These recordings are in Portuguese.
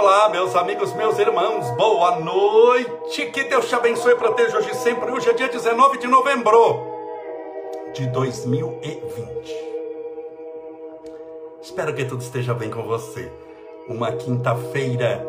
olá, meus amigos, meus irmãos, boa noite, que Deus te abençoe e proteja hoje sempre. Hoje é dia 19 de novembro de 2020. Espero que tudo esteja bem com você. Uma quinta-feira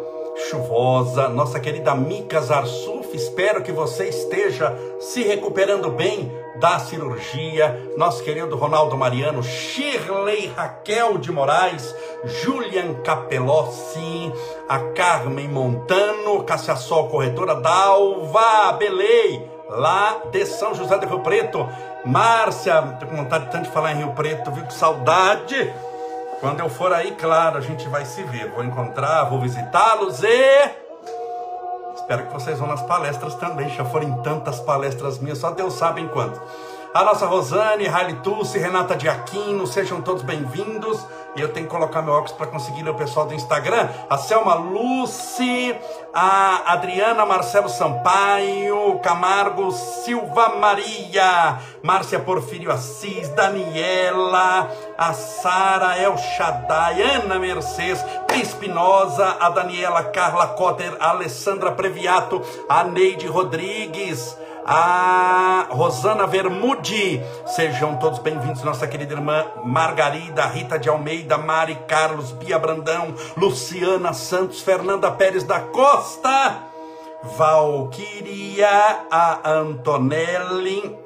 chuvosa, nossa querida Mica Zarsuf, espero que você esteja se recuperando bem da cirurgia, nosso querido Ronaldo Mariano, Shirley Raquel de Moraes, Julian Capelossi, a Carmen Montano, Cassia Sol Corretora, Dalva Belei, lá de São José do Rio Preto, Márcia, tô com vontade tanto de falar em Rio Preto, viu que saudade. Quando eu for aí, claro, a gente vai se ver. Vou encontrar, vou visitá-los e. Espero que vocês vão nas palestras também. Já foram tantas palestras minhas, só Deus sabe em quanto. A nossa Rosane, Tulsi, Renata Diaquino, sejam todos bem-vindos. E eu tenho que colocar meu óculos para conseguir ler o pessoal do Instagram. A Selma Lucy, a Adriana Marcelo Sampaio, Camargo Silva Maria, Márcia Porfírio Assis, Daniela, a Sara El Shaddai, Ana Mercedes, Espinosa, a Daniela Carla Cotter, a Alessandra Previato, a Neide Rodrigues, a Rosana Vermudi. Sejam todos bem-vindos, nossa querida irmã Margarida, Rita de Almeida, Mari Carlos, Bia Brandão, Luciana Santos, Fernanda Pérez da Costa, Valquíria, a Antonelli,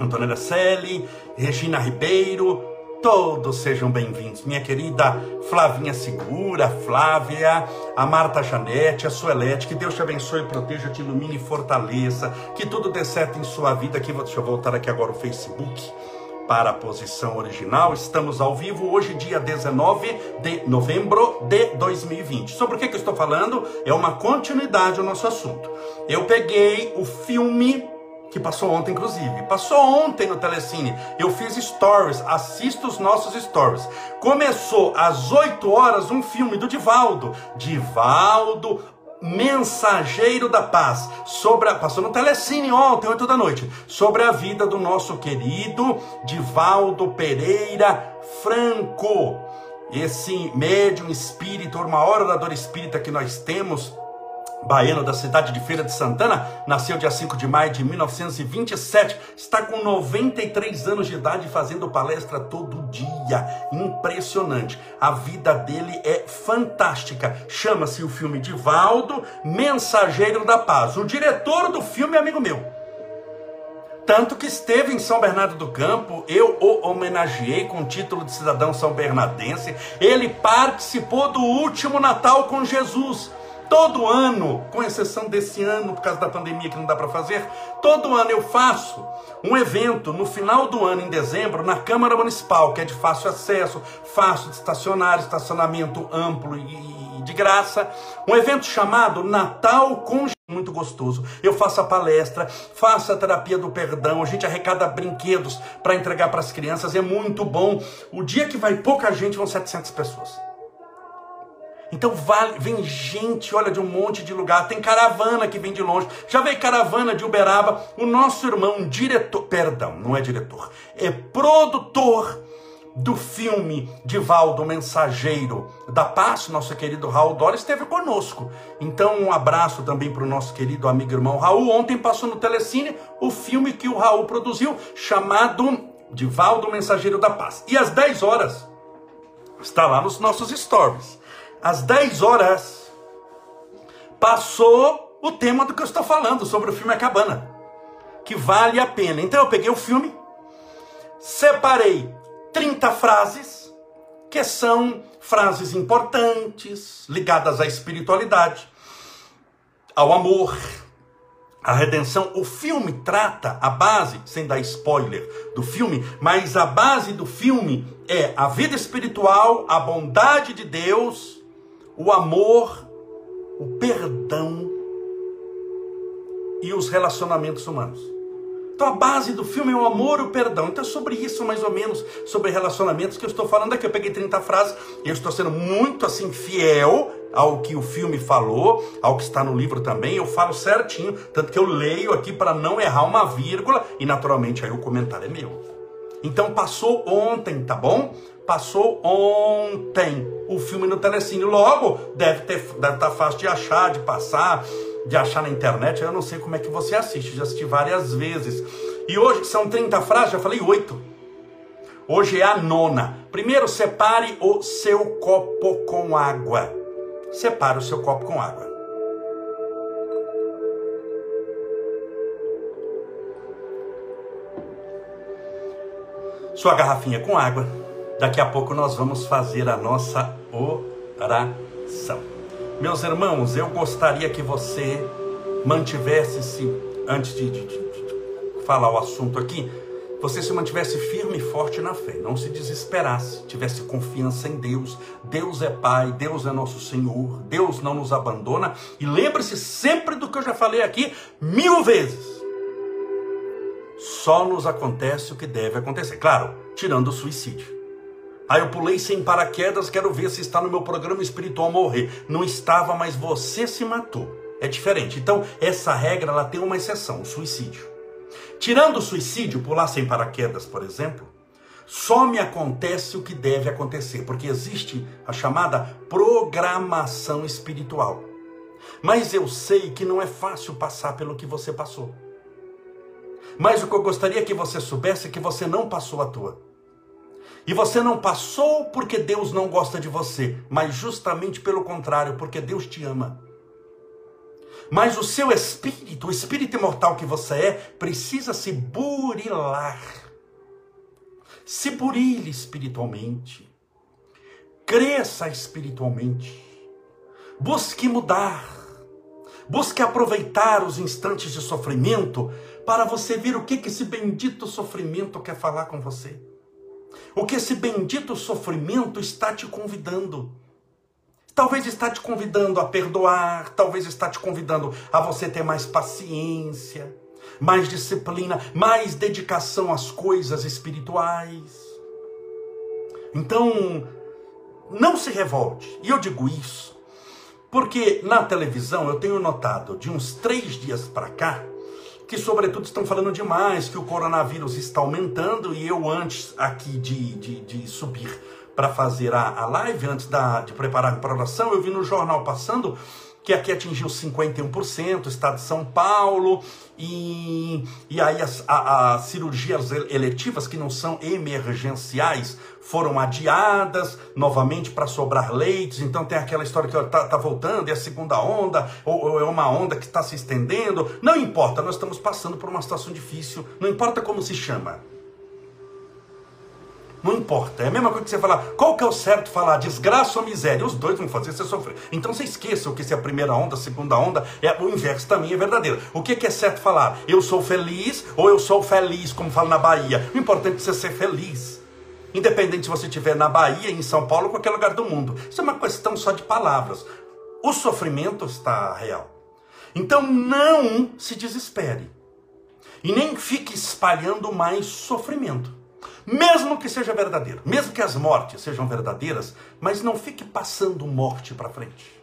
Antonella Selle, Regina Ribeiro, Todos sejam bem-vindos. Minha querida Flavinha Segura, Flávia, a Marta Janete, a Suelete, que Deus te abençoe, proteja, te ilumine e fortaleça, que tudo dê certo em sua vida. Aqui, deixa eu voltar aqui agora o Facebook para a posição original. Estamos ao vivo hoje, dia 19 de novembro de 2020. Sobre o que, que eu estou falando? É uma continuidade ao nosso assunto. Eu peguei o filme que passou ontem, inclusive. Passou ontem no Telecine. Eu fiz stories, assista os nossos stories. Começou às 8 horas um filme do Divaldo. Divaldo, Mensageiro da Paz, sobre a, passou no Telecine ontem, 8 da noite, sobre a vida do nosso querido Divaldo Pereira Franco. Esse médium espírito, uma dor espírita que nós temos, baiano da cidade de Feira de Santana, nasceu dia 5 de maio de 1927, está com 93 anos de idade fazendo palestra todo dia. Impressionante. A vida dele é fantástica. Chama-se o filme Divaldo, Mensageiro da Paz. O diretor do filme é amigo meu. Tanto que esteve em São Bernardo do Campo, eu o homenageei com o título de cidadão são bernardense. Ele participou do último Natal com Jesus. Todo ano, com exceção desse ano, por causa da pandemia que não dá para fazer, todo ano eu faço um evento no final do ano, em dezembro, na Câmara Municipal, que é de fácil acesso, fácil de estacionar, estacionamento amplo e de graça. Um evento chamado Natal com muito gostoso. Eu faço a palestra, faço a terapia do perdão, a gente arrecada brinquedos para entregar para as crianças, é muito bom. O dia que vai pouca gente, vão 700 pessoas. Então vale, vem gente, olha, de um monte de lugar. Tem caravana que vem de longe. Já veio caravana de Uberaba. O nosso irmão, diretor, perdão, não é diretor, é produtor do filme Divaldo Mensageiro da Paz, nosso querido Raul Dória, esteve conosco. Então, um abraço também para o nosso querido amigo irmão Raul. Ontem passou no Telecine o filme que o Raul produziu, chamado Divaldo Mensageiro da Paz. E às 10 horas, está lá nos nossos stories às 10 horas, passou o tema do que eu estou falando, sobre o filme A Cabana, que vale a pena. Então eu peguei o filme, separei 30 frases, que são frases importantes, ligadas à espiritualidade, ao amor, a redenção, o filme trata a base, sem dar spoiler do filme, mas a base do filme é a vida espiritual, a bondade de Deus o amor, o perdão e os relacionamentos humanos. Então a base do filme é o amor e o perdão. Então é sobre isso, mais ou menos, sobre relacionamentos que eu estou falando aqui. Eu peguei 30 frases e eu estou sendo muito assim fiel ao que o filme falou, ao que está no livro também. Eu falo certinho, tanto que eu leio aqui para não errar uma vírgula e naturalmente aí o comentário é meu. Então passou ontem, tá bom? Passou ontem o filme no Telecine. Logo, deve ter, deve estar tá fácil de achar, de passar, de achar na internet. Eu não sei como é que você assiste, já assisti várias vezes. E hoje são 30 frases, já falei oito. Hoje é a nona. Primeiro, separe o seu copo com água. Separe o seu copo com água. Sua garrafinha com água. Daqui a pouco nós vamos fazer a nossa oração. Meus irmãos, eu gostaria que você mantivesse-se, antes de, de, de, de falar o assunto aqui, você se mantivesse firme e forte na fé, não se desesperasse, tivesse confiança em Deus. Deus é Pai, Deus é nosso Senhor, Deus não nos abandona. E lembre-se sempre do que eu já falei aqui mil vezes. Só nos acontece o que deve acontecer. Claro, tirando o suicídio. Aí eu pulei sem paraquedas, quero ver se está no meu programa espiritual morrer. Não estava, mas você se matou. É diferente. Então, essa regra ela tem uma exceção, o suicídio. Tirando o suicídio, pular sem paraquedas, por exemplo, só me acontece o que deve acontecer, porque existe a chamada programação espiritual. Mas eu sei que não é fácil passar pelo que você passou. Mas o que eu gostaria que você soubesse é que você não passou a tua. E você não passou porque Deus não gosta de você, mas justamente pelo contrário, porque Deus te ama. Mas o seu espírito, o espírito imortal que você é, precisa se burilar. Se burile espiritualmente. Cresça espiritualmente. Busque mudar. Busque aproveitar os instantes de sofrimento para você ver o que, que esse bendito sofrimento quer falar com você. O que esse bendito sofrimento está te convidando. Talvez está te convidando a perdoar, talvez está te convidando a você ter mais paciência, mais disciplina, mais dedicação às coisas espirituais. Então, não se revolte. E eu digo isso porque na televisão eu tenho notado de uns três dias para cá que sobretudo estão falando demais que o coronavírus está aumentando e eu antes aqui de, de, de subir para fazer a, a live, antes da, de preparar a oração, eu vi no jornal passando que aqui atingiu 51%, estado de São Paulo, e, e aí as, a, as cirurgias eletivas que não são emergenciais foram adiadas novamente para sobrar leitos, então tem aquela história que está tá voltando, é a segunda onda, ou, ou é uma onda que está se estendendo, não importa, nós estamos passando por uma situação difícil, não importa como se chama. Não importa. É a mesma coisa que você falar, qual que é o certo falar, desgraça ou miséria? Os dois vão fazer você sofrer. Então você esqueça o que se é a primeira onda, a segunda onda, é o inverso também é verdadeiro. O que, é certo falar? Eu sou feliz ou eu sou feliz, como fala na Bahia. O importante é você ser feliz. Independente se você estiver na Bahia, em São Paulo, ou qualquer lugar do mundo. Isso é uma questão só de palavras. O sofrimento está real. Então não se desespere. E nem fique espalhando mais sofrimento. Mesmo que seja verdadeiro, mesmo que as mortes sejam verdadeiras, mas não fique passando morte para frente.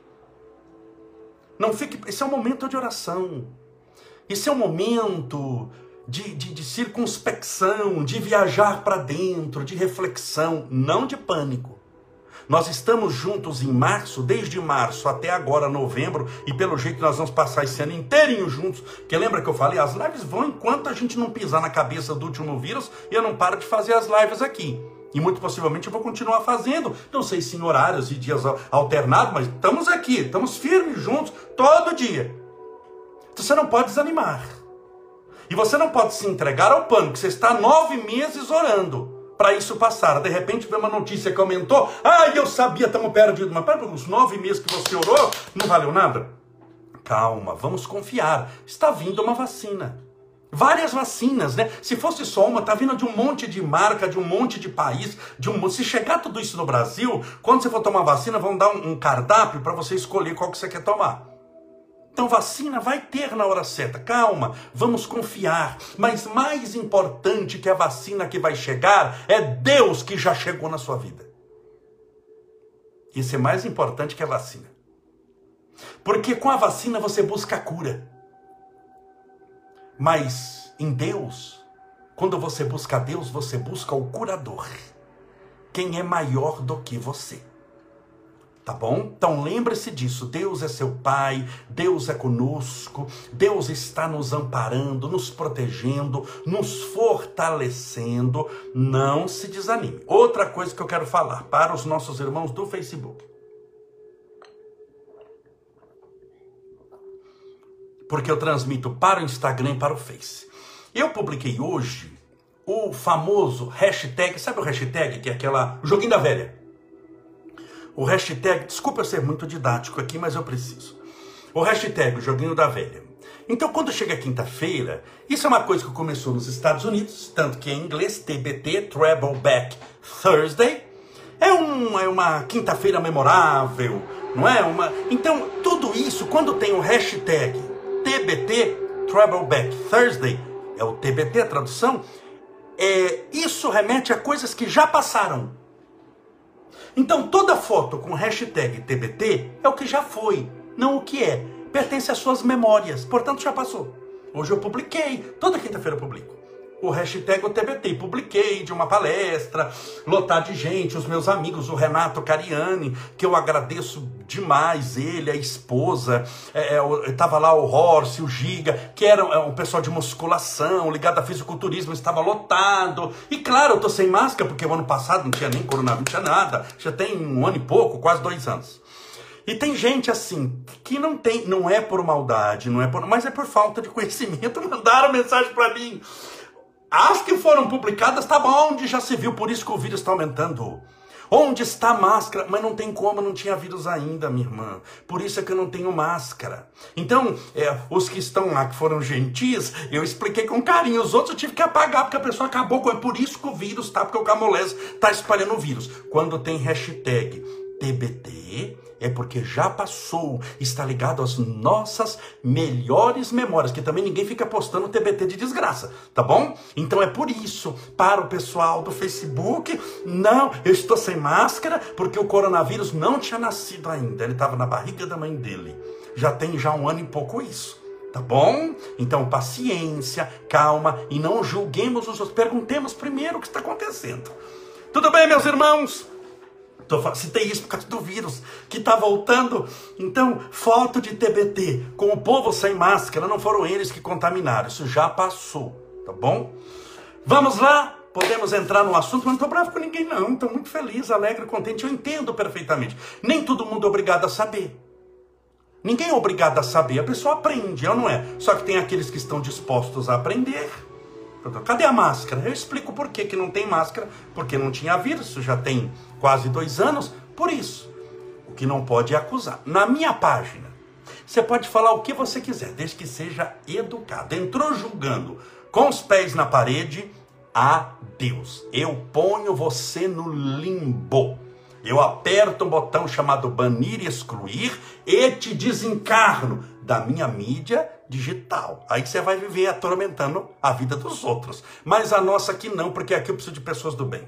Não fique. Esse é um momento de oração. Esse é um momento de, de, de circunspecção, de viajar para dentro, de reflexão, não de pânico. Nós estamos juntos em março, desde março até agora, novembro, e pelo jeito nós vamos passar esse ano inteirinho juntos. Porque lembra que eu falei, as lives vão enquanto a gente não pisar na cabeça do último vírus e eu não paro de fazer as lives aqui. E muito possivelmente eu vou continuar fazendo, não sei se em horários e dias alternados, mas estamos aqui, estamos firmes juntos todo dia. Então você não pode desanimar. E você não pode se entregar ao pânico, você está nove meses orando para isso passar. De repente vem uma notícia que aumentou. Ah, eu sabia, estamos perdidos. Mas para os nove meses que você orou, não valeu nada? Calma, vamos confiar. Está vindo uma vacina. Várias vacinas, né? Se fosse só uma, tá vindo de um monte de marca, de um monte de país, de um Se chegar tudo isso no Brasil, quando você for tomar vacina, vão dar um, um cardápio para você escolher qual que você quer tomar. Então, vacina vai ter na hora certa. Calma, vamos confiar. Mas mais importante que a vacina que vai chegar é Deus que já chegou na sua vida. Isso é mais importante que a vacina. Porque com a vacina você busca a cura. Mas em Deus, quando você busca Deus, você busca o curador. quem é maior do que você. Tá bom? Então lembre-se disso. Deus é seu Pai, Deus é conosco, Deus está nos amparando, nos protegendo, nos fortalecendo. Não se desanime. Outra coisa que eu quero falar para os nossos irmãos do Facebook. Porque eu transmito para o Instagram e para o Face. Eu publiquei hoje o famoso hashtag, sabe o hashtag que é aquela joguinho da velha? O hashtag, desculpa eu ser muito didático aqui, mas eu preciso. O hashtag o joguinho da velha. Então, quando chega quinta-feira, isso é uma coisa que começou nos Estados Unidos, tanto que em inglês, TBT, Travel Back Thursday. É, um, é uma quinta-feira memorável, não é? Uma... Então, tudo isso, quando tem o hashtag TBT, Travel Back Thursday, é o TBT a tradução, é, isso remete a coisas que já passaram. Então toda foto com hashtag TBT é o que já foi, não o que é. Pertence às suas memórias, portanto já passou. Hoje eu publiquei, toda quinta-feira eu publico o hashtag TBT. Publiquei de uma palestra, lotar de gente, os meus amigos, o Renato Cariani, que eu agradeço demais, ele, a esposa, é, é, estava lá o Horse, o Giga, que era é, um pessoal de musculação, ligado a fisiculturismo, estava lotado. E claro, eu tô sem máscara, porque o ano passado não tinha nem coronavírus, não tinha nada. Já tem um ano e pouco, quase dois anos. E tem gente assim que não tem, não é por maldade, não é por, mas é por falta de conhecimento. Mandaram mensagem para mim. As que foram publicadas, tá bom, onde já se viu, por isso que o vírus está aumentando. Onde está a máscara? Mas não tem como, não tinha vírus ainda, minha irmã. Por isso é que eu não tenho máscara. Então, é, os que estão lá, que foram gentis, eu expliquei com carinho. Os outros eu tive que apagar, porque a pessoa acabou com. É por isso que o vírus tá, porque o camolese tá espalhando o vírus. Quando tem hashtag TBT, é porque já passou, está ligado às nossas melhores memórias, que também ninguém fica postando TBT de desgraça, tá bom? Então é por isso, para o pessoal do Facebook, não, eu estou sem máscara porque o coronavírus não tinha nascido ainda, ele estava na barriga da mãe dele. Já tem já um ano e pouco isso. Tá bom? Então, paciência, calma e não julguemos os outros. Perguntemos primeiro o que está acontecendo. Tudo bem, meus irmãos? Citei isso por causa do vírus que está voltando. Então, foto de TBT com o povo sem máscara, não foram eles que contaminaram. Isso já passou, tá bom? Vamos lá? Podemos entrar no assunto, mas não estou bravo com ninguém, não. Estou muito feliz, alegre, contente. Eu entendo perfeitamente. Nem todo mundo é obrigado a saber. Ninguém é obrigado a saber. A pessoa aprende, ou não é? Só que tem aqueles que estão dispostos a aprender Cadê a máscara? Eu explico por que, que não tem máscara, porque não tinha vírus, já tem quase dois anos, por isso. O que não pode é acusar. Na minha página, você pode falar o que você quiser, desde que seja educado. Entrou julgando com os pés na parede, adeus. Eu ponho você no limbo. Eu aperto um botão chamado banir e excluir e te desencarno da minha mídia digital. Aí você vai viver atormentando a vida dos outros. Mas a nossa aqui não, porque aqui eu preciso de pessoas do bem.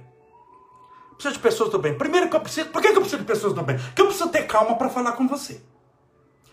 Preciso de pessoas do bem. Primeiro que eu preciso. Por que eu preciso de pessoas do bem? Porque eu preciso ter calma para falar com você.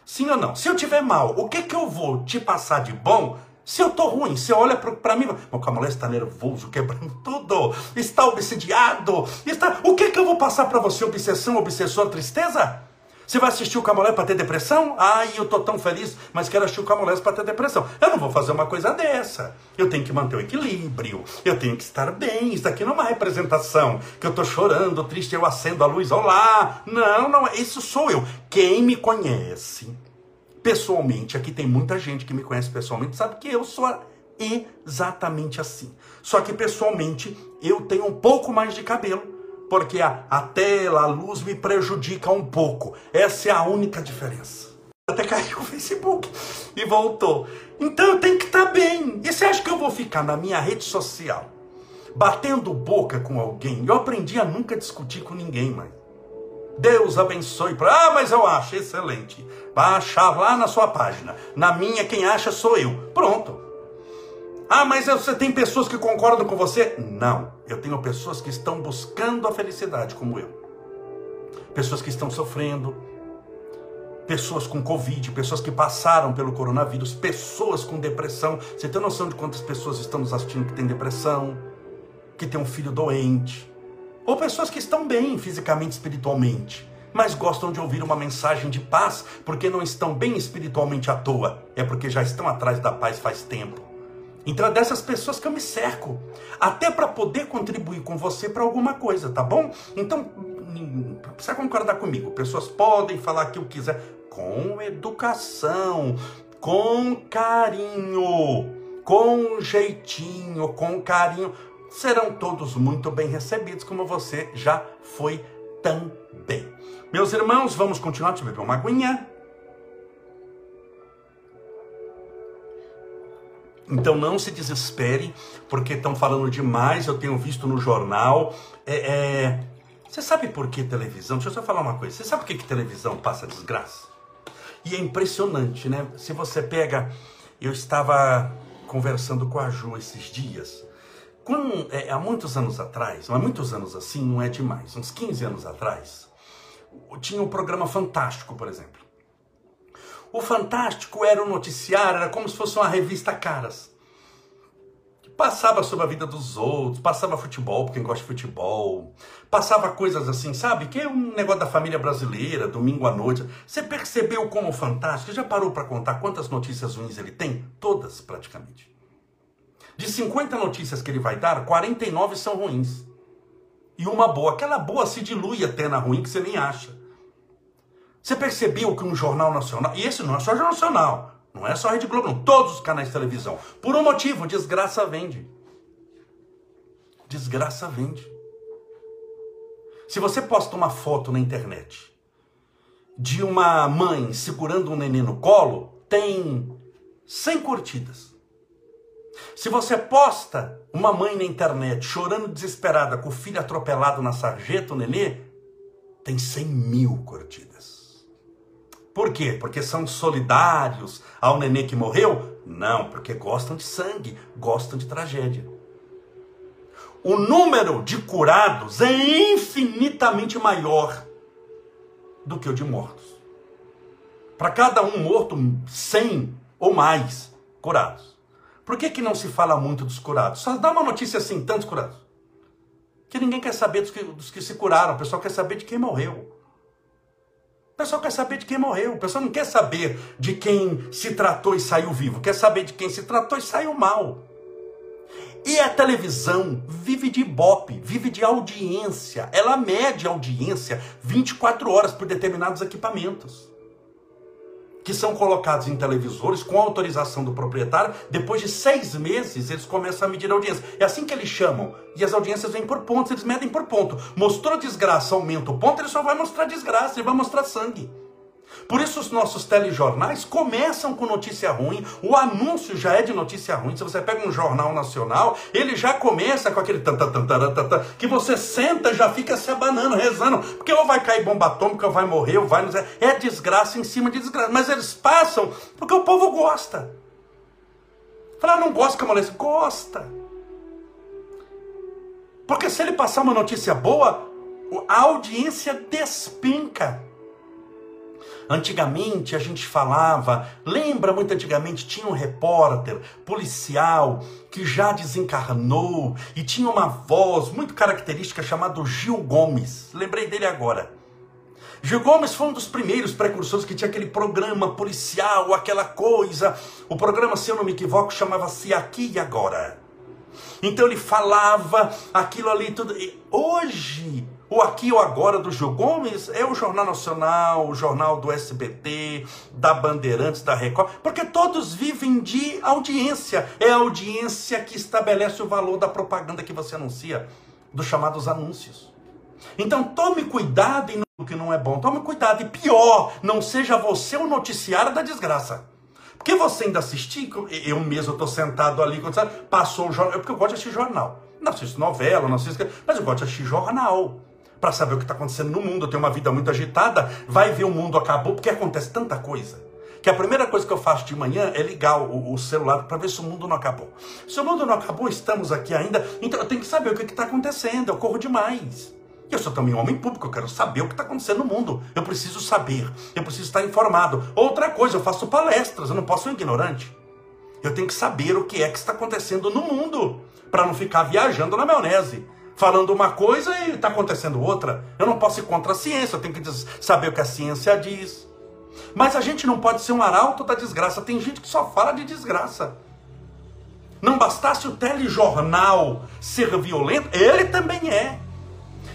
Sim ou não? Se eu tiver mal, o que que eu vou te passar de bom se eu tô ruim, você olha para mim, meu Camolé está nervoso, quebrando tudo, está obsidiado, está... O que que eu vou passar para você? Obsessão, obsessor, tristeza? Você vai assistir o Camolés para ter depressão? Ai, eu tô tão feliz, mas quero assistir o Camolés para ter depressão. Eu não vou fazer uma coisa dessa. Eu tenho que manter o equilíbrio. Eu tenho que estar bem. Isso aqui não é uma representação que eu tô chorando, triste, eu acendo a luz. Olá! Não, não, isso sou eu. Quem me conhece pessoalmente, aqui tem muita gente que me conhece pessoalmente, sabe que eu sou exatamente assim. Só que pessoalmente eu tenho um pouco mais de cabelo porque a, a tela, a luz me prejudica um pouco. Essa é a única diferença. Até caiu o Facebook e voltou. Então eu tenho que estar tá bem. E você acha que eu vou ficar na minha rede social batendo boca com alguém? Eu aprendi a nunca discutir com ninguém mais. Deus abençoe. Ah, mas eu acho excelente. Vai achar lá na sua página. Na minha, quem acha sou eu. Pronto. Ah, mas você tem pessoas que concordam com você? Não. Eu tenho pessoas que estão buscando a felicidade, como eu. Pessoas que estão sofrendo. Pessoas com Covid, pessoas que passaram pelo coronavírus, pessoas com depressão. Você tem noção de quantas pessoas estão nos assistindo que têm depressão, que tem um filho doente? Ou pessoas que estão bem fisicamente, espiritualmente, mas gostam de ouvir uma mensagem de paz, porque não estão bem espiritualmente à toa, é porque já estão atrás da paz faz tempo. Então é dessas pessoas que eu me cerco, até para poder contribuir com você para alguma coisa, tá bom? Então, precisa concordar comigo. Pessoas podem falar o que eu quiser com educação, com carinho, com jeitinho, com carinho. Serão todos muito bem recebidos, como você já foi também. Meus irmãos, vamos continuar. Deixa eu beber uma aguinha. Então não se desespere, porque estão falando demais, eu tenho visto no jornal. É, é... Você sabe por que televisão? Deixa eu só falar uma coisa. Você sabe por que, que televisão passa desgraça? E é impressionante, né? Se você pega. Eu estava conversando com a Ju esses dias. É, há muitos anos atrás, há muitos anos assim, não é demais, uns 15 anos atrás, tinha um programa Fantástico, por exemplo. O Fantástico era um noticiário, era como se fosse uma revista Caras. Passava sobre a vida dos outros, passava futebol, porque quem gosta de futebol, passava coisas assim, sabe? Que é um negócio da família brasileira, domingo à noite. Você percebeu como o Fantástico, já parou para contar quantas notícias ruins ele tem? Todas, praticamente. De 50 notícias que ele vai dar, 49 são ruins. E uma boa. Aquela boa se dilui até na ruim que você nem acha. Você percebeu que um jornal nacional, e esse não é só jornal nacional, não é só Rede Globo, não, todos os canais de televisão, por um motivo, desgraça vende. Desgraça vende. Se você posta uma foto na internet de uma mãe segurando um neném no colo, tem 100 curtidas. Se você posta uma mãe na internet chorando desesperada com o filho atropelado na sarjeta, o nenê, tem 100 mil curtidas. Por quê? Porque são solidários ao nenê que morreu? Não, porque gostam de sangue, gostam de tragédia. O número de curados é infinitamente maior do que o de mortos. Para cada um morto, 100 ou mais curados. Por que, que não se fala muito dos curados? Só dá uma notícia assim, tantos curados. Que ninguém quer saber dos que, dos que se curaram, o pessoal quer saber de quem morreu pessoal quer saber de quem morreu. O pessoal não quer saber de quem se tratou e saiu vivo. Quer saber de quem se tratou e saiu mal. E a televisão vive de ibope, vive de audiência. Ela mede audiência 24 horas por determinados equipamentos que são colocados em televisores com autorização do proprietário. Depois de seis meses, eles começam a medir a audiência. É assim que eles chamam. E as audiências vêm por pontos, eles medem por ponto. Mostrou desgraça, aumenta o ponto, ele só vai mostrar desgraça, ele vai mostrar sangue. Por isso os nossos telejornais começam com notícia ruim, o anúncio já é de notícia ruim. Se você pega um jornal nacional, ele já começa com aquele tanta que você senta já fica se abanando, rezando, porque ou vai cair bomba atômica, ou vai morrer, ou vai... É desgraça em cima de desgraça. Mas eles passam porque o povo gosta. Fala, ah, não gosta, Camolês? Gosta. Porque se ele passar uma notícia boa, a audiência despenca. Antigamente a gente falava, lembra muito antigamente, tinha um repórter policial que já desencarnou e tinha uma voz muito característica chamado Gil Gomes. Lembrei dele agora. Gil Gomes foi um dos primeiros precursores que tinha aquele programa policial, aquela coisa. O programa, se eu não me equivoco, chamava-se Aqui e Agora. Então ele falava aquilo ali tudo. E hoje o Aqui ou Agora do Gil Gomes é o Jornal Nacional, o Jornal do SBT, da Bandeirantes, da Record, porque todos vivem de audiência. É a audiência que estabelece o valor da propaganda que você anuncia, dos chamados anúncios. Então tome cuidado em que não é bom. Tome cuidado. E pior, não seja você o noticiário da desgraça. Porque você ainda assistir, eu mesmo estou sentado ali, passou o jornal, porque eu gosto de assistir jornal. Não assisto novela, não assisto, mas eu gosto de assistir jornal para saber o que está acontecendo no mundo. Eu tenho uma vida muito agitada, vai ver o mundo acabou, porque acontece tanta coisa. Que a primeira coisa que eu faço de manhã é ligar o, o celular para ver se o mundo não acabou. Se o mundo não acabou, estamos aqui ainda, então eu tenho que saber o que está acontecendo, eu corro demais. Eu sou também um homem público, eu quero saber o que está acontecendo no mundo. Eu preciso saber, eu preciso estar informado. Outra coisa, eu faço palestras, eu não posso ser um ignorante. Eu tenho que saber o que é que está acontecendo no mundo, para não ficar viajando na maionese falando uma coisa e está acontecendo outra. Eu não posso ir contra a ciência, eu tenho que saber o que a ciência diz. Mas a gente não pode ser um arauto da desgraça. Tem gente que só fala de desgraça. Não bastasse o telejornal ser violento, ele também é.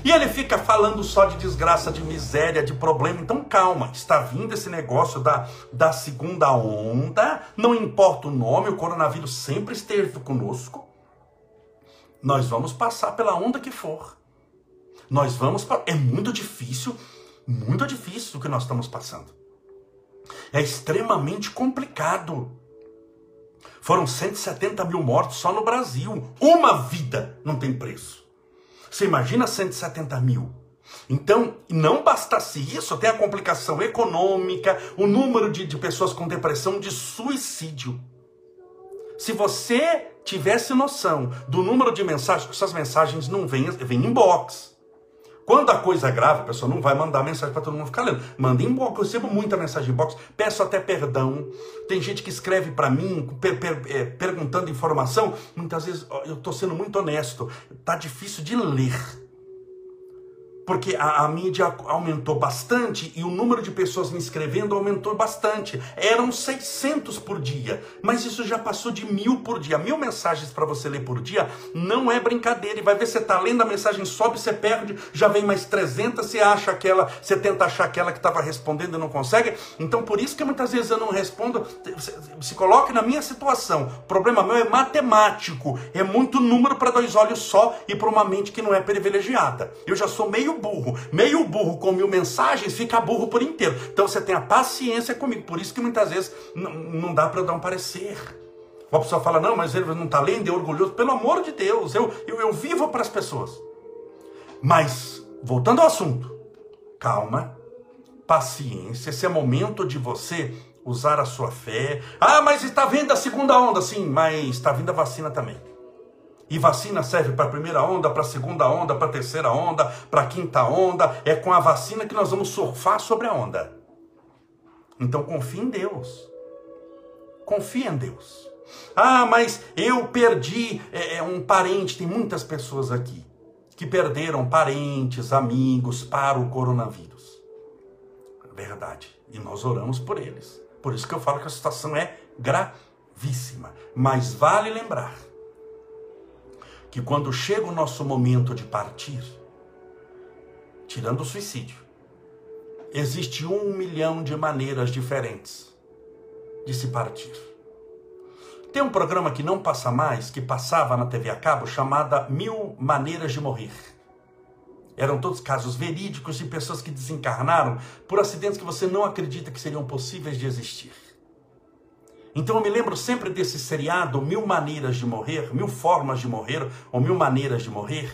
E ele fica falando só de desgraça, de miséria, de problema. Então calma, está vindo esse negócio da, da segunda onda. Não importa o nome, o coronavírus sempre esteve conosco. Nós vamos passar pela onda que for. Nós vamos. É muito difícil, muito difícil o que nós estamos passando. É extremamente complicado. Foram 170 mil mortos só no Brasil. Uma vida não tem preço. Você imagina 170 mil. Então, não bastasse isso, tem a complicação econômica, o número de, de pessoas com depressão, de suicídio. Se você tivesse noção do número de mensagens, essas mensagens não vêm, vêm em box. Quando a coisa é grave, a pessoa não vai mandar mensagem para todo mundo ficar lendo. Manda inbox. Eu recebo muita mensagem inbox. Peço até perdão. Tem gente que escreve para mim per, per, é, perguntando informação. Muitas vezes eu estou sendo muito honesto. Tá difícil de ler porque a, a, mídia aumentou bastante e o número de pessoas me inscrevendo aumentou bastante. Eram 600 por dia, mas isso já passou de mil por dia. Mil mensagens para você ler por dia não é brincadeira. E vai ver, você está lendo a mensagem, sobe, você perde, já vem mais 300, você acha aquela, você tenta achar aquela que estava respondendo e não consegue. Então, por isso que muitas vezes eu não respondo. Se coloque na minha situação. O problema meu é matemático. É muito número para dois olhos só e para uma mente que não é privilegiada. Eu já sou meio burro. Meio burro com mil mensagens fica burro por inteiro. Então você tem a paciência comigo. Por isso que muitas vezes não dá para eu dar um parecer. Uma pessoa fala, não, mas ele não está lendo, é orgulhoso. Pelo amor de Deus, eu, eu, eu vivo para as pessoas. Mas, voltando ao assunto, calma, paciência. Esse é momento de você usar a sua fé. Ah, mas está vindo a segunda onda, sim, mas está vindo a vacina também. E vacina serve para a primeira onda, para a segunda onda, para a terceira onda, para a quinta onda. É com a vacina que nós vamos surfar sobre a onda. Então confie em Deus. Confie em Deus. Ah, mas eu perdi é, é, um parente. Tem muitas pessoas aqui que perderam parentes, amigos para o coronavírus. Verdade. E nós oramos por eles. Por isso que eu falo que a situação é gravíssima. Mas vale lembrar que quando chega o nosso momento de partir, tirando o suicídio, existe um milhão de maneiras diferentes de se partir. Tem um programa que não passa mais, que passava na TV a cabo, chamada Mil Maneiras de Morrer. Eram todos casos verídicos de pessoas que desencarnaram por acidentes que você não acredita que seriam possíveis de existir. Então eu me lembro sempre desse seriado Mil Maneiras de Morrer, Mil Formas de Morrer, ou Mil Maneiras de Morrer.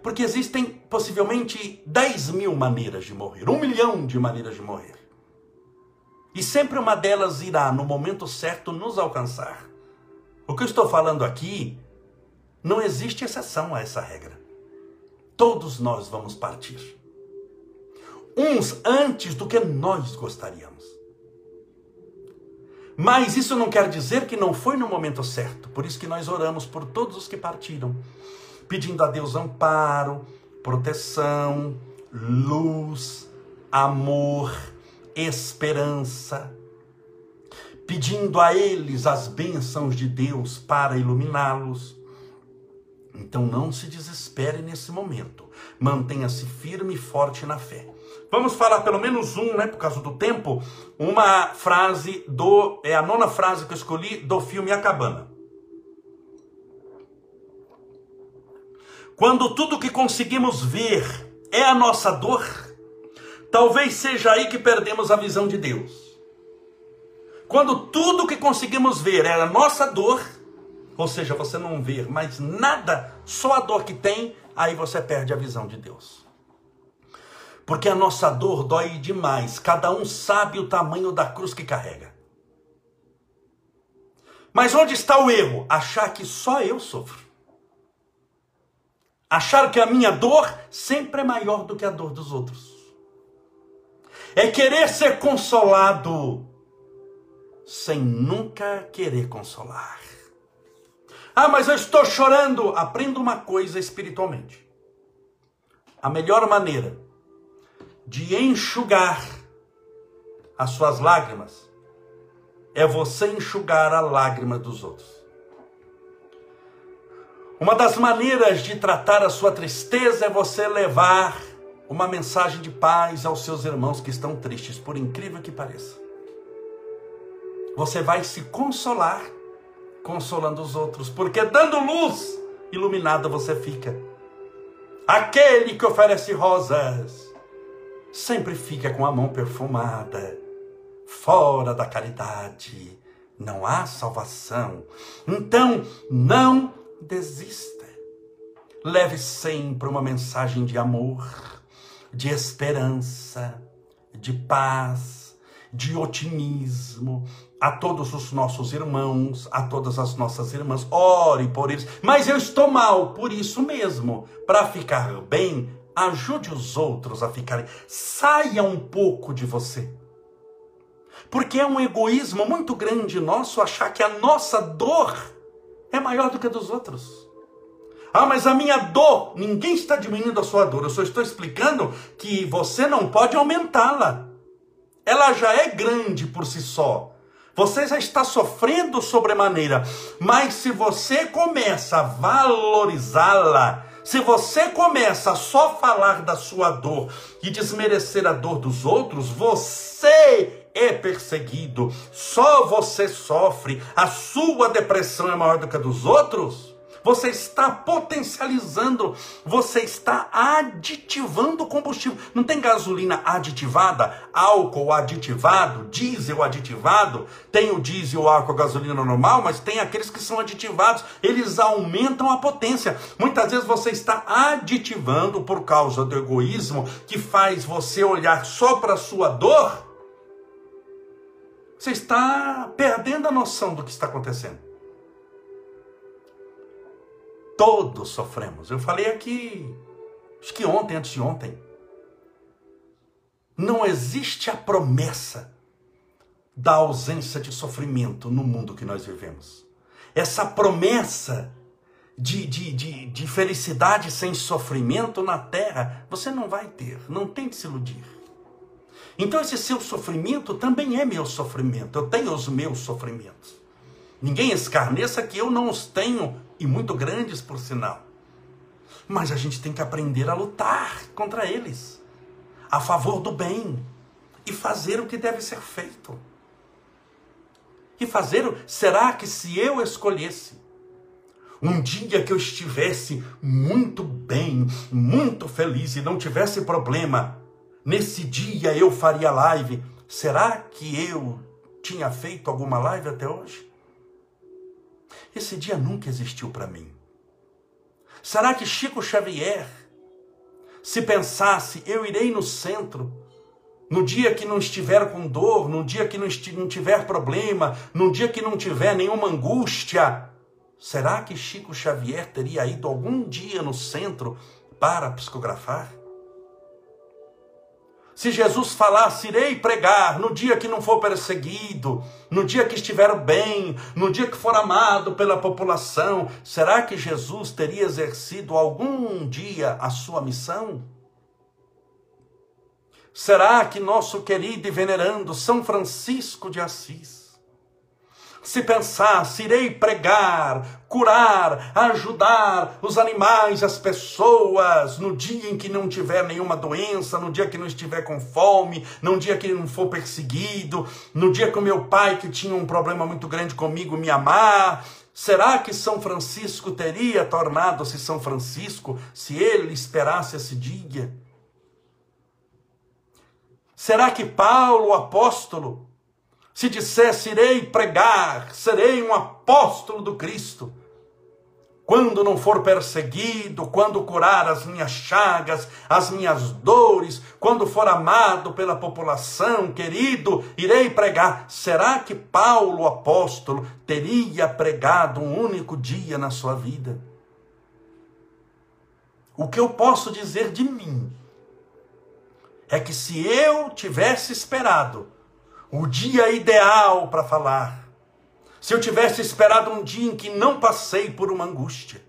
Porque existem possivelmente 10 mil maneiras de morrer, um milhão de maneiras de morrer. E sempre uma delas irá, no momento certo, nos alcançar. O que eu estou falando aqui, não existe exceção a essa regra. Todos nós vamos partir. Uns antes do que nós gostaríamos. Mas isso não quer dizer que não foi no momento certo. Por isso que nós oramos por todos os que partiram, pedindo a Deus amparo, proteção, luz, amor, esperança, pedindo a eles as bênçãos de Deus para iluminá-los. Então não se desespere nesse momento. Mantenha-se firme e forte na fé. Vamos falar pelo menos um, né, por causa do tempo, uma frase do é a nona frase que eu escolhi do filme A Cabana. Quando tudo que conseguimos ver é a nossa dor, talvez seja aí que perdemos a visão de Deus. Quando tudo que conseguimos ver é a nossa dor, ou seja, você não vê mais nada, só a dor que tem, aí você perde a visão de Deus. Porque a nossa dor dói demais. Cada um sabe o tamanho da cruz que carrega. Mas onde está o erro? Achar que só eu sofro. Achar que a minha dor sempre é maior do que a dor dos outros. É querer ser consolado sem nunca querer consolar. Ah, mas eu estou chorando. Aprenda uma coisa espiritualmente. A melhor maneira de enxugar as suas lágrimas é você enxugar a lágrima dos outros. Uma das maneiras de tratar a sua tristeza é você levar uma mensagem de paz aos seus irmãos que estão tristes, por incrível que pareça. Você vai se consolar consolando os outros, porque dando luz, iluminada você fica. Aquele que oferece rosas sempre fica com a mão perfumada. Fora da caridade não há salvação. Então, não desista. Leve sempre uma mensagem de amor, de esperança, de paz, de otimismo, a todos os nossos irmãos, a todas as nossas irmãs. Ore por eles. Mas eu estou mal, por isso mesmo. Para ficar bem, ajude os outros a ficarem. Saia um pouco de você. Porque é um egoísmo muito grande nosso achar que a nossa dor é maior do que a dos outros. Ah, mas a minha dor, ninguém está diminuindo a sua dor. Eu só estou explicando que você não pode aumentá-la. Ela já é grande por si só. Você já está sofrendo sobremaneira, mas se você começa a valorizá-la, se você começa a só falar da sua dor e desmerecer a dor dos outros, você é perseguido, só você sofre, a sua depressão é maior do que a dos outros você está potencializando, você está aditivando combustível. Não tem gasolina aditivada, álcool aditivado, diesel aditivado, tem o diesel, o álcool, a gasolina normal, mas tem aqueles que são aditivados, eles aumentam a potência. Muitas vezes você está aditivando por causa do egoísmo que faz você olhar só para a sua dor. Você está perdendo a noção do que está acontecendo. Todos sofremos. Eu falei aqui, acho que ontem, antes de ontem. Não existe a promessa da ausência de sofrimento no mundo que nós vivemos. Essa promessa de, de, de, de felicidade sem sofrimento na terra, você não vai ter. Não tente se iludir. Então, esse seu sofrimento também é meu sofrimento. Eu tenho os meus sofrimentos. Ninguém escarneça que eu não os tenho e muito grandes, por sinal. Mas a gente tem que aprender a lutar contra eles, a favor do bem, e fazer o que deve ser feito. E fazer, será que se eu escolhesse um dia que eu estivesse muito bem, muito feliz e não tivesse problema, nesse dia eu faria live, será que eu tinha feito alguma live até hoje? Esse dia nunca existiu para mim. Será que Chico Xavier, se pensasse, eu irei no centro, no dia que não estiver com dor, no dia que não, não tiver problema, no dia que não tiver nenhuma angústia, será que Chico Xavier teria ido algum dia no centro para psicografar? Se Jesus falasse, irei pregar no dia que não for perseguido, no dia que estiver bem, no dia que for amado pela população, será que Jesus teria exercido algum dia a sua missão? Será que nosso querido e venerando São Francisco de Assis se pensasse, irei pregar, curar, ajudar os animais, as pessoas, no dia em que não tiver nenhuma doença, no dia que não estiver com fome, no dia que não for perseguido, no dia que o meu pai, que tinha um problema muito grande comigo, me amar. Será que São Francisco teria tornado-se São Francisco se ele esperasse esse dia? Será que Paulo, o apóstolo, se dissesse, irei pregar, serei um apóstolo do Cristo, quando não for perseguido, quando curar as minhas chagas, as minhas dores, quando for amado pela população, querido, irei pregar. Será que Paulo, apóstolo, teria pregado um único dia na sua vida? O que eu posso dizer de mim é que se eu tivesse esperado o dia ideal para falar. se eu tivesse esperado um dia em que não passei por uma angústia,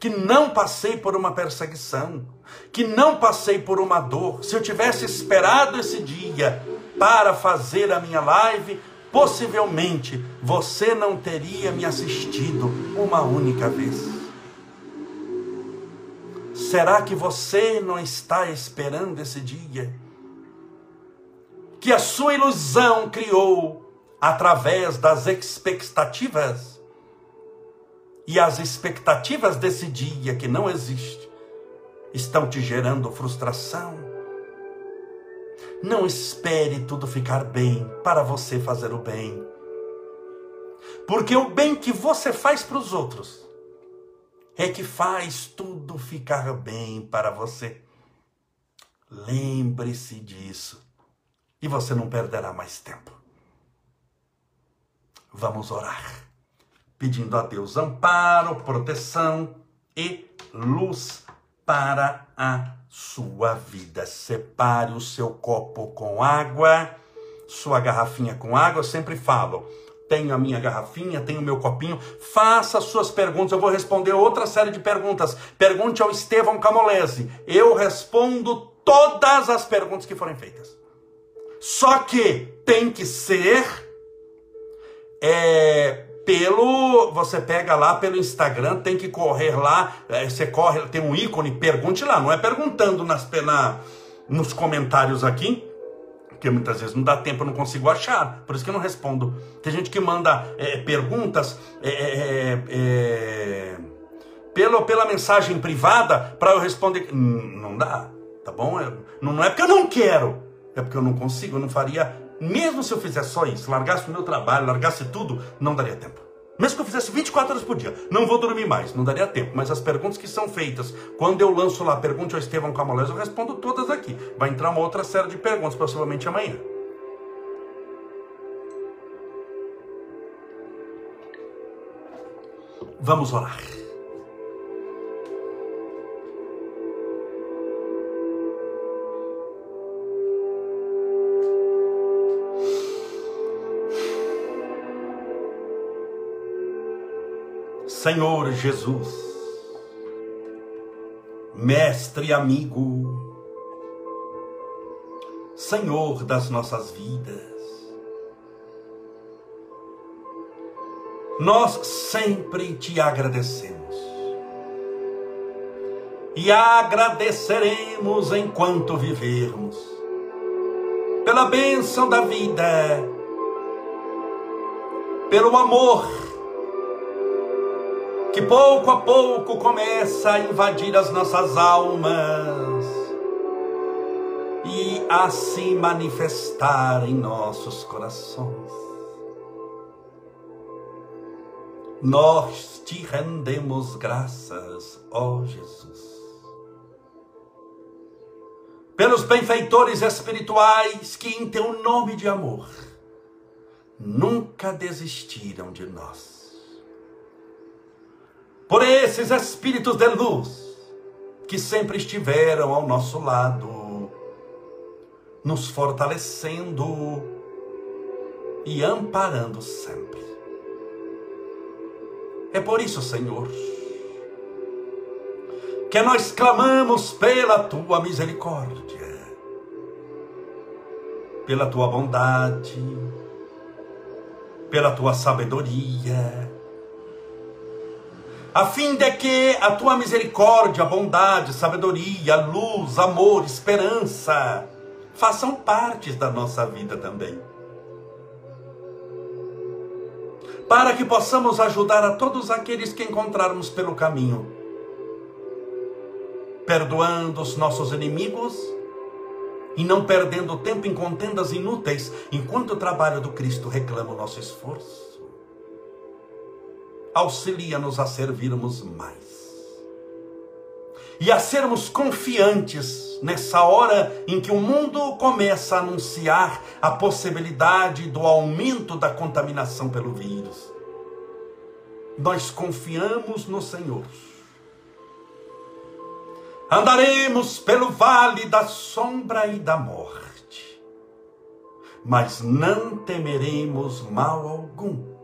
que não passei por uma perseguição, que não passei por uma dor, se eu tivesse esperado esse dia para fazer a minha live, possivelmente você não teria me assistido uma única vez. Será que você não está esperando esse dia? Que a sua ilusão criou através das expectativas. E as expectativas desse dia que não existe estão te gerando frustração. Não espere tudo ficar bem para você fazer o bem. Porque o bem que você faz para os outros é que faz tudo ficar bem para você. Lembre-se disso e você não perderá mais tempo. Vamos orar, pedindo a Deus amparo, proteção e luz para a sua vida. Separe o seu copo com água, sua garrafinha com água. Eu sempre falo, tenho a minha garrafinha, tenho o meu copinho. Faça suas perguntas, eu vou responder outra série de perguntas. Pergunte ao Estevão Camolese. Eu respondo todas as perguntas que forem feitas. Só que tem que ser é, pelo. Você pega lá pelo Instagram, tem que correr lá, é, você corre, tem um ícone, pergunte lá, não é perguntando nas, na, nos comentários aqui, que muitas vezes não dá tempo, eu não consigo achar, por isso que eu não respondo. Tem gente que manda é, perguntas é, é, é pelo, pela mensagem privada para eu responder. Não dá, tá bom? Não, não é porque eu não quero, é porque eu não consigo, eu não faria mesmo se eu fizesse só isso, largasse o meu trabalho, largasse tudo, não daria tempo. Mesmo que eu fizesse 24 horas por dia, não vou dormir mais, não daria tempo. Mas as perguntas que são feitas, quando eu lanço lá, pergunte ao Estevão Camolés, eu respondo todas aqui. Vai entrar uma outra série de perguntas, possivelmente amanhã. Vamos orar. Senhor Jesus, Mestre amigo, Senhor das nossas vidas, nós sempre te agradecemos e agradeceremos enquanto vivermos, pela bênção da vida, pelo amor que pouco a pouco começa a invadir as nossas almas e a se manifestar em nossos corações. Nós te rendemos graças, ó Jesus, pelos benfeitores espirituais que, em teu nome de amor, nunca desistiram de nós por esses espíritos de luz que sempre estiveram ao nosso lado, nos fortalecendo e amparando sempre. É por isso, Senhor, que nós clamamos pela tua misericórdia, pela tua bondade, pela tua sabedoria, a fim de que a tua misericórdia, bondade, sabedoria, luz, amor, esperança façam parte da nossa vida também. Para que possamos ajudar a todos aqueles que encontrarmos pelo caminho, perdoando os nossos inimigos e não perdendo tempo em contendas inúteis, enquanto o trabalho do Cristo reclama o nosso esforço auxilia-nos a servirmos mais. E a sermos confiantes nessa hora em que o mundo começa a anunciar a possibilidade do aumento da contaminação pelo vírus. Nós confiamos no Senhor. Andaremos pelo vale da sombra e da morte, mas não temeremos mal algum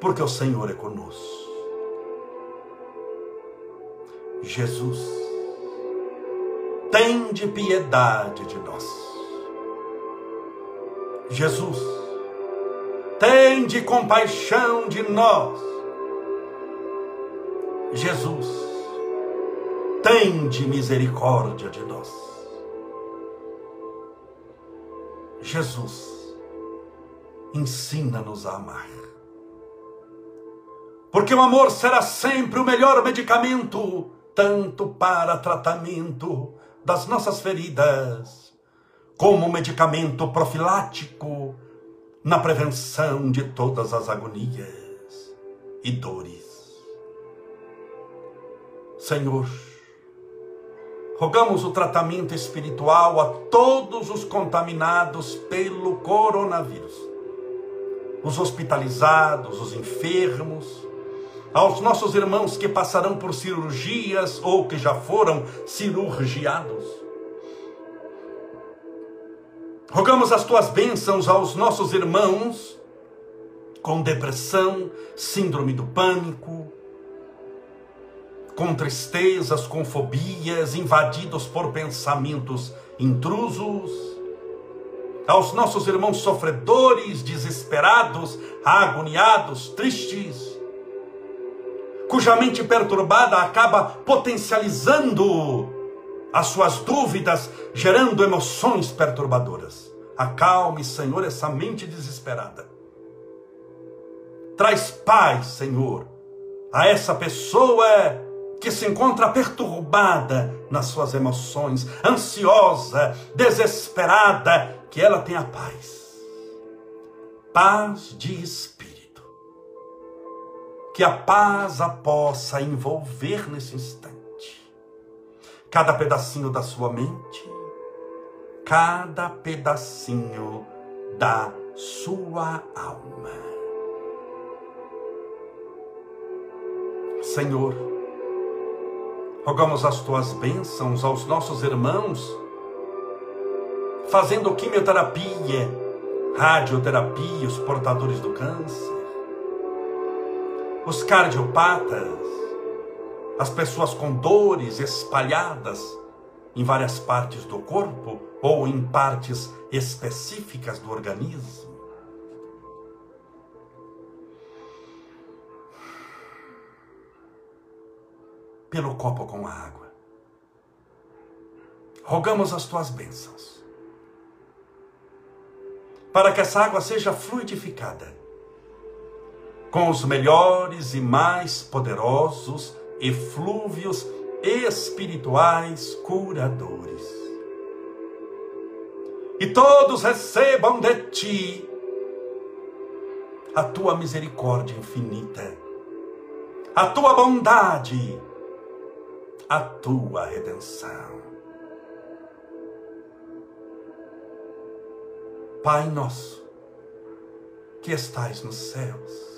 porque o Senhor é conosco. Jesus, tende piedade de nós. Jesus, tende compaixão de nós. Jesus, tende misericórdia de nós. Jesus, ensina-nos a amar. Porque o amor será sempre o melhor medicamento, tanto para tratamento das nossas feridas, como medicamento profilático na prevenção de todas as agonias e dores. Senhor, rogamos o tratamento espiritual a todos os contaminados pelo coronavírus, os hospitalizados, os enfermos, aos nossos irmãos que passarão por cirurgias ou que já foram cirurgiados. Rogamos as tuas bênçãos aos nossos irmãos com depressão, síndrome do pânico, com tristezas, com fobias, invadidos por pensamentos intrusos, aos nossos irmãos sofredores, desesperados, agoniados, tristes, cuja mente perturbada acaba potencializando as suas dúvidas, gerando emoções perturbadoras. Acalme, Senhor, essa mente desesperada. Traz paz, Senhor, a essa pessoa que se encontra perturbada nas suas emoções, ansiosa, desesperada, que ela tenha paz. Paz de espírito que a paz a possa envolver nesse instante. Cada pedacinho da sua mente, cada pedacinho da sua alma. Senhor, rogamos as tuas bênçãos aos nossos irmãos, fazendo quimioterapia, radioterapia, os portadores do câncer os cardiopatas, as pessoas com dores espalhadas em várias partes do corpo ou em partes específicas do organismo. Pelo copo com a água. Rogamos as tuas bênçãos, para que essa água seja fluidificada com os melhores e mais poderosos eflúvios espirituais curadores. E todos recebam de ti a tua misericórdia infinita, a tua bondade, a tua redenção. Pai nosso, que estais nos céus,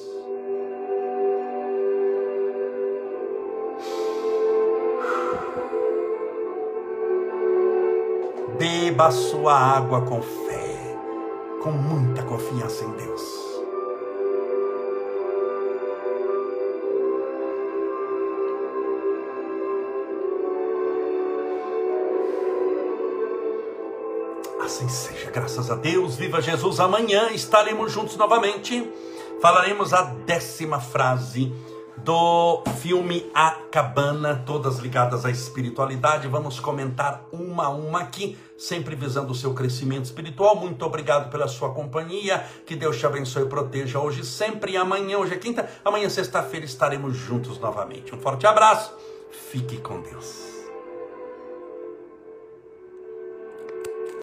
Beba a sua água com fé, com muita confiança em Deus. Assim seja, graças a Deus. Viva Jesus. Amanhã estaremos juntos novamente. Falaremos a décima frase do filme A Cabana, todas ligadas à espiritualidade. Vamos comentar uma a uma aqui, sempre visando o seu crescimento espiritual. Muito obrigado pela sua companhia. Que Deus te abençoe e proteja hoje, sempre e amanhã. Hoje é quinta, amanhã, sexta-feira, estaremos juntos novamente. Um forte abraço. Fique com Deus.